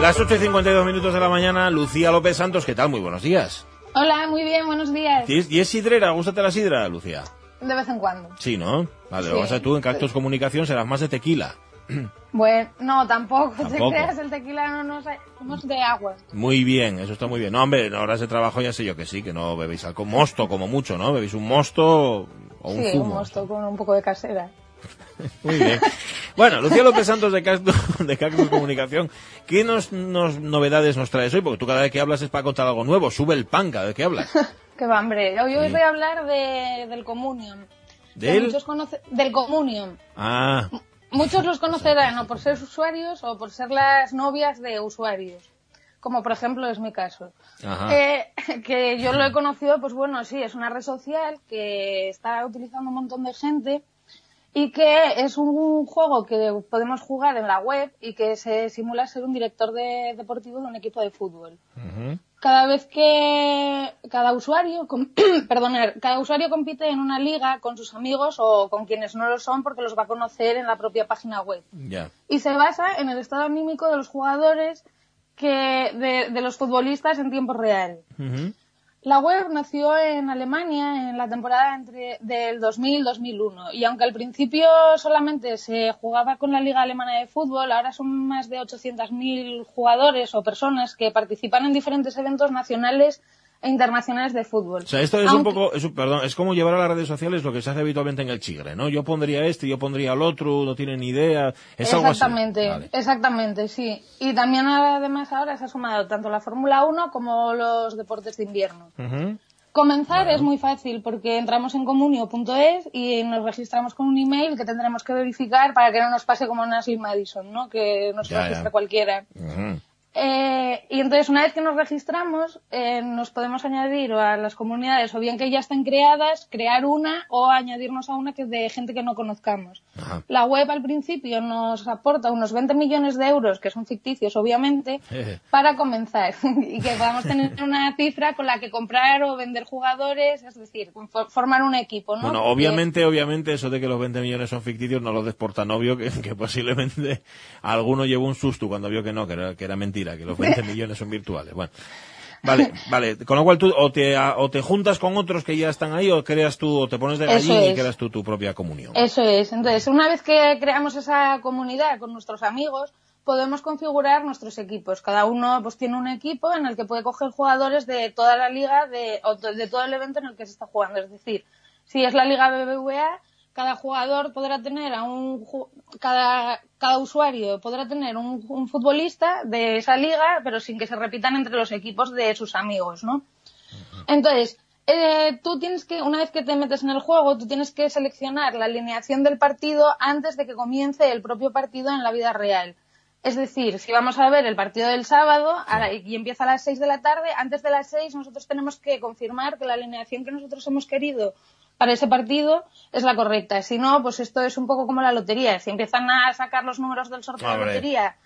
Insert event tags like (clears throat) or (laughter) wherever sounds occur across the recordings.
Las 8 y 52 minutos de la mañana, Lucía López Santos, ¿qué tal? Muy buenos días. Hola, muy bien, buenos días. ¿Y es sidrera? ¿Gústate la sidra, Lucía? De vez en cuando. Sí, ¿no? Vale, lo vas a tú en Cactus Comunicación serás más de tequila. (clears throat) Bueno, no, tampoco. Te creas, el tequila no nos somos de agua. Muy bien, eso está muy bien. No, hombre, en horas de trabajo ya sé yo que sí, que no bebéis alcohol. Mosto, como mucho, ¿no? Bebéis un mosto o un sí, zumo. un mosto con un poco de casera. (laughs) Muy bien. Bueno, Lucía López Santos de Cactus, de Cactus Comunicación, ¿qué nos, novedades nos traes hoy? Porque tú cada vez que hablas es para contar algo nuevo. Sube el pan cada vez que hablas. (laughs) Qué va, hombre. Hoy, voy a hablar de, del Communion. ¿Del? Del Communion. Ah. Muchos los conocerán o por ser usuarios o por ser las novias de usuarios. Como por ejemplo es mi caso. Eh, (laughs) que yo lo he conocido, pues bueno, sí, es una red social que está utilizando un montón de gente y que es un juego que podemos jugar en la web y que se simula ser un director de, deportivo de un equipo de fútbol. Cada vez que cada usuario, (clears throat) perdonar, cada usuario compite en una liga con sus amigos o con quienes no lo son porque los va a conocer en la propia página web. Y se basa en el estado anímico de los jugadores que de, de los futbolistas en tiempo real. La web nació en Alemania en la temporada entre del 2000-2001 y aunque al principio solamente se jugaba con la Liga Alemana de Fútbol, ahora son más de 800.000 jugadores o personas que participan en diferentes eventos nacionales internacionales de fútbol. O sea, esto es un poco, es, perdón, es como llevar a las redes sociales lo que se hace habitualmente en el chigre, ¿no? Yo pondría este, yo pondría el otro, no tienen ni idea, es exactamente, algo así. Exactamente, sí. Y también además ahora se ha sumado tanto la Fórmula 1 como los deportes de invierno. Comenzar es muy fácil porque entramos en comunio.es y nos registramos con un email que tendremos que verificar para que no nos pase como en Ashley Madison, ¿no? Que nos registre cualquiera. Eh, y entonces, una vez que nos registramos, eh, nos podemos añadir a las comunidades, o bien que ya están creadas, crear una o añadirnos a una que de gente que no conozcamos. La web al principio nos aporta unos 20 millones de euros, que son ficticios, obviamente, (laughs) para comenzar (laughs) y que podamos tener (laughs) una cifra con la que comprar o vender jugadores, es decir, formar un equipo, ¿no? Bueno, obviamente, obviamente, eso de que los 20 millones son ficticios no lo des por tan obvio que, posiblemente alguno llevó un susto cuando vio que no, que era, que era mentira que los 20 millones son virtuales. Bueno. Vale, vale. Con lo cual tú o te, o te juntas con otros que ya están ahí o creas tú, o te pones de gallín y creas tú tu propia comunión. Eso es. Entonces, una vez que creamos esa comunidad con nuestros amigos, podemos configurar nuestros equipos. Cada uno pues tiene un equipo en el que puede coger jugadores de toda la liga de, o de todo el evento en el que se está jugando. Es decir, si es la liga BBVA, cada jugador podrá tener a un cada, cada usuario podrá tener un, futbolista de esa liga, pero sin que se repitan entre los equipos de sus amigos, ¿no? Entonces, eh, tú tienes que, una vez que te metes en el juego, tú tienes que seleccionar la alineación del partido antes de que comience el propio partido en la vida real. Es decir, si vamos a ver el partido del sábado y empieza a las 6 de la tarde, antes de las 6 nosotros tenemos que confirmar que la alineación que nosotros hemos querido para ese partido es la correcta. Si no, pues esto es un poco como la lotería. Si empiezan a sacar los números del sorteo de la lotería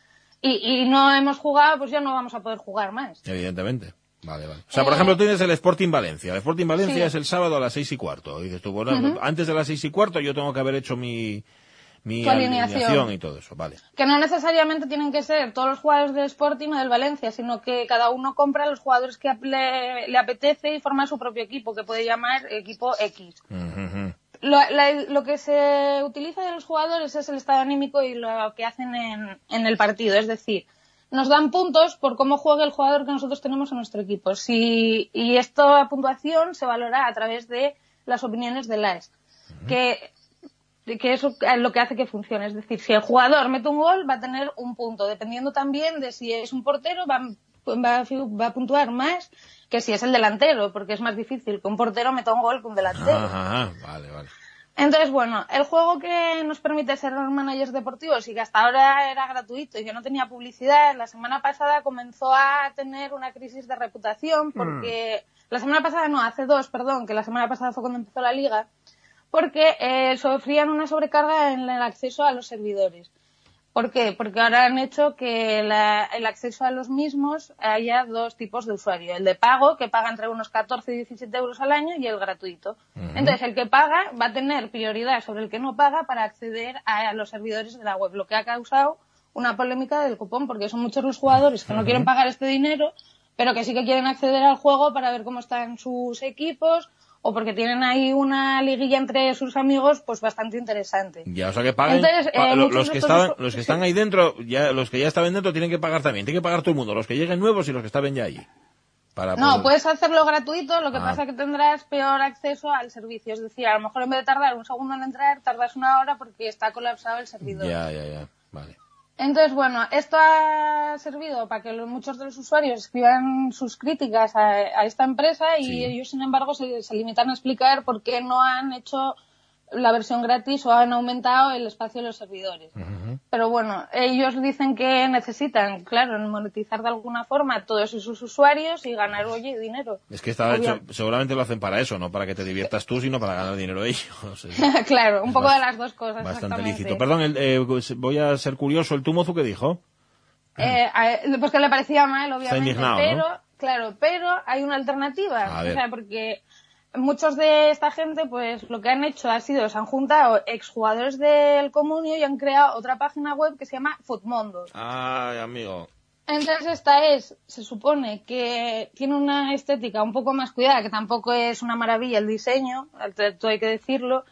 y, no hemos jugado, pues ya no vamos a poder jugar más. Evidentemente. Vale, vale. O sea, por eh, ejemplo, tienes el Sporting Valencia. El Sporting Valencia es el sábado a las seis y cuarto. dices tú, bueno, antes de las seis y cuarto yo tengo que haber hecho mi, mi alineación. y todo eso, vale. Que no necesariamente tienen que ser todos los jugadores del Sporting o del Valencia, sino que cada uno compra los jugadores que le, apetece y forma su propio equipo, que puede llamar equipo X. lo, que se utiliza de los jugadores es el estado anímico y lo que hacen en, en el partido, es decir, nos dan puntos por cómo juega el jugador que nosotros tenemos en nuestro equipo. Si, y esta puntuación se valora a través de las opiniones de LAES. Que que eso es lo que hace que funcione. Es decir, si el jugador mete un gol, va a tener un punto, dependiendo también de si es un portero, va, va, a puntuar más que si es el delantero, porque es más difícil que un portero meta un gol que un delantero. Ajá, vale, vale. Entonces, bueno, el juego que nos permite ser managers deportivos y que hasta ahora era gratuito y que no tenía publicidad, la semana pasada comenzó a tener una crisis de reputación porque mm. la semana pasada, no, hace dos, perdón, que la semana pasada fue cuando empezó la liga, porque eh, sufrían una sobrecarga en el acceso a los servidores. ¿Por qué? Porque ahora han hecho que el acceso a los mismos haya dos tipos de usuario. El de pago, que paga entre unos 14 y 17 euros al año, y el gratuito. Entonces, el que paga va a tener prioridad sobre el que no paga para acceder a los servidores de la web, lo que ha causado una polémica del cupón, porque son muchos los jugadores que no quieren pagar este dinero, pero que sí que quieren acceder al juego para ver cómo están sus equipos o porque tienen ahí una liguilla entre sus amigos, pues bastante interesante. Ya, o sea que paguen. Eh, los, que estaban, los que están ahí dentro, ya, los que ya estaban dentro tienen que pagar también. Tiene que pagar todo el mundo, los que lleguen nuevos y los que estaban ya allí. Para no, puedes hacerlo gratuito, lo que ah. pasa es que tendrás peor acceso al servicio. Es decir, a lo mejor en vez de tardar un segundo en entrar, tardas una hora porque está colapsado el servidor. Ya, ya, ya. Vale. Entonces, bueno, esto ha servido para que muchos de los usuarios escriban sus críticas a, esta empresa y ellos, sin embargo, se, se, limitan a explicar por qué no han hecho la versión gratis o han aumentado el espacio de los servidores. Pero bueno, ellos dicen que necesitan, claro, monetizar de alguna forma a todos esos usuarios y ganar, oye, dinero. Es que está hecho, seguramente lo hacen para eso, no para que te diviertas tú, sino para ganar dinero ellos. (laughs) claro, un poco de las dos cosas. Bastante lícito. Perdón, eh, pues voy a ser curioso, ¿el Tumozu qué dijo? Eh, pues que le parecía mal, obviamente. pero, claro, pero hay una alternativa. O sea, porque muchos de esta gente, pues lo que han hecho ha sido, se han juntado exjugadores del comunio y han creado otra página web que se llama Futmundo. Ay, amigo. Entonces esta es, se supone que tiene una estética un poco más cuidada, que tampoco es una maravilla el diseño, todo hay que decirlo.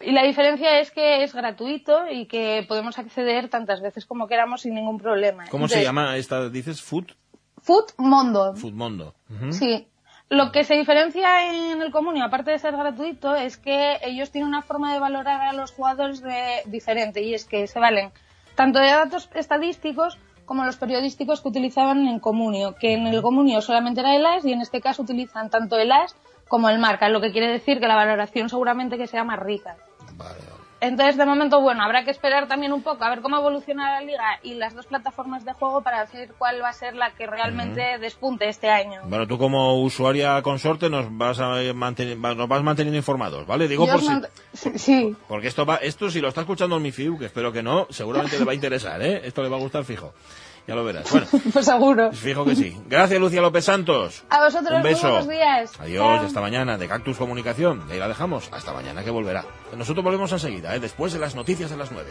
Y la diferencia es que es gratuito y que podemos acceder tantas veces como queramos sin ningún problema. ¿Cómo se llama esta? ¿Dices Foot? Futmundo. Futmundo. Sí. Lo que se diferencia en el comunio, aparte de ser gratuito, es que ellos tienen una forma de valorar a los jugadores de, diferente y es que se valen tanto de datos estadísticos como los periodísticos que utilizaban en comunio, que en el comunio solamente era el AS y en este caso utilizan tanto el AS como el marca, lo que quiere decir que la valoración seguramente que sea más rica. Entonces, de momento, bueno, habrá que esperar también un poco a ver cómo evoluciona la liga y las dos plataformas de juego para ver cuál va a ser la que realmente despunte este año. Bueno, tú como usuaria consorte nos vas a mantener, nos vas manteniendo informados, ¿vale? Digo por si, sí. Porque esto va, esto si lo está escuchando en mi FIU, que espero que no, seguramente le va a interesar, ¿eh? Esto le va a gustar fijo. Ya lo verás. Bueno, (laughs) pues seguro. Fijo que sí. Gracias, Lucia López Santos. A vosotros, Un beso. buenos días. Adiós, hasta mañana, de Cactus Comunicación. Y ahí la dejamos. Hasta mañana que volverá. Nosotros volvemos enseguida, ¿eh? después de las noticias de las nueve.